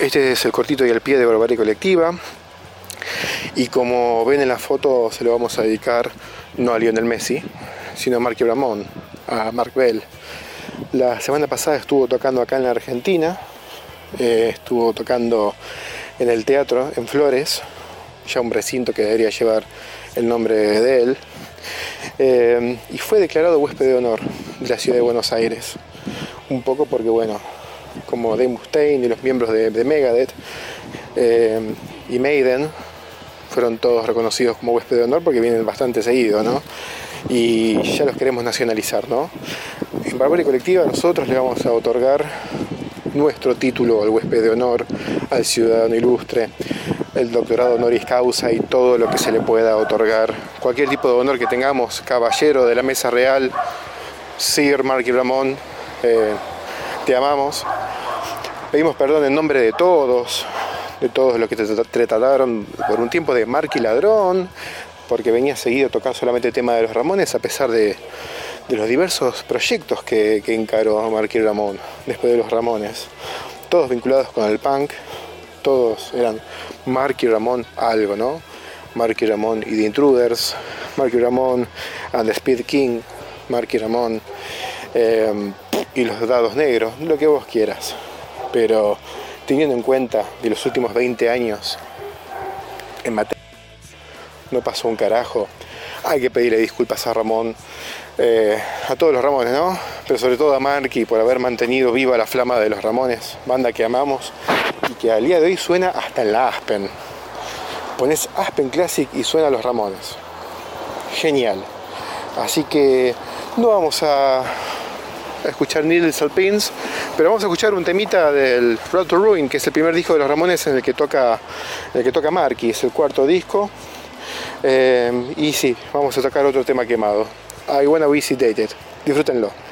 Este es el cortito y el pie de Barbarie Colectiva. Y como ven en la foto, se lo vamos a dedicar no a Lionel Messi, sino a Mark Bramón, a Mark Bell. La semana pasada estuvo tocando acá en la Argentina, eh, estuvo tocando en el teatro en Flores, ya un recinto que debería llevar el nombre de él, eh, y fue declarado huésped de honor de la ciudad de Buenos Aires. Un poco porque, bueno, como Dave Mustaine y los miembros de, Megadeth eh, y Maiden fueron todos reconocidos como huésped de honor porque vienen bastante seguido, ¿no? Y ya los queremos nacionalizar, ¿no? En Barbarie Colectiva nosotros le vamos a otorgar nuestro título al huésped de honor, al ciudadano ilustre, el doctorado honoris causa y todo lo que se le pueda otorgar. Cualquier tipo de honor que tengamos, caballero de la mesa real, Sir Marky Ramón, eh, te amamos. Pedimos perdón en nombre de todos, de todos los que te, trataron por un tiempo de Marky Ladrón, porque venía seguido a tocar solamente el tema de los Ramones, a pesar de, los diversos proyectos que, que encaró Marky Ramón después de los Ramones. Todos vinculados con el punk, todos eran Marky Ramón algo, ¿no? Marky Ramón y The Intruders, Marky Ramón and the Speed King, Marky Ramón eh, y los dados negros, lo que vos quieras. Pero teniendo en cuenta de los últimos 20 años en materia no pasó un carajo. Hay que pedirle disculpas a Ramón, eh, a todos los Ramones, ¿no? Pero sobre todo a Marky por haber mantenido viva la flama de los Ramones, banda que amamos y que al día de hoy suena hasta en la Aspen. Pones Aspen Classic y suena los Ramones. Genial. Así que no vamos a escuchar Needles Alpins, pero vamos a escuchar un temita del Road to Ruin, que es el primer disco de los Ramones en el que toca, en el que toca Marky, es el cuarto disco. Eh, y sí, vamos a tocar otro tema quemado. I Wanna Be Sedated. Disfrútenlo.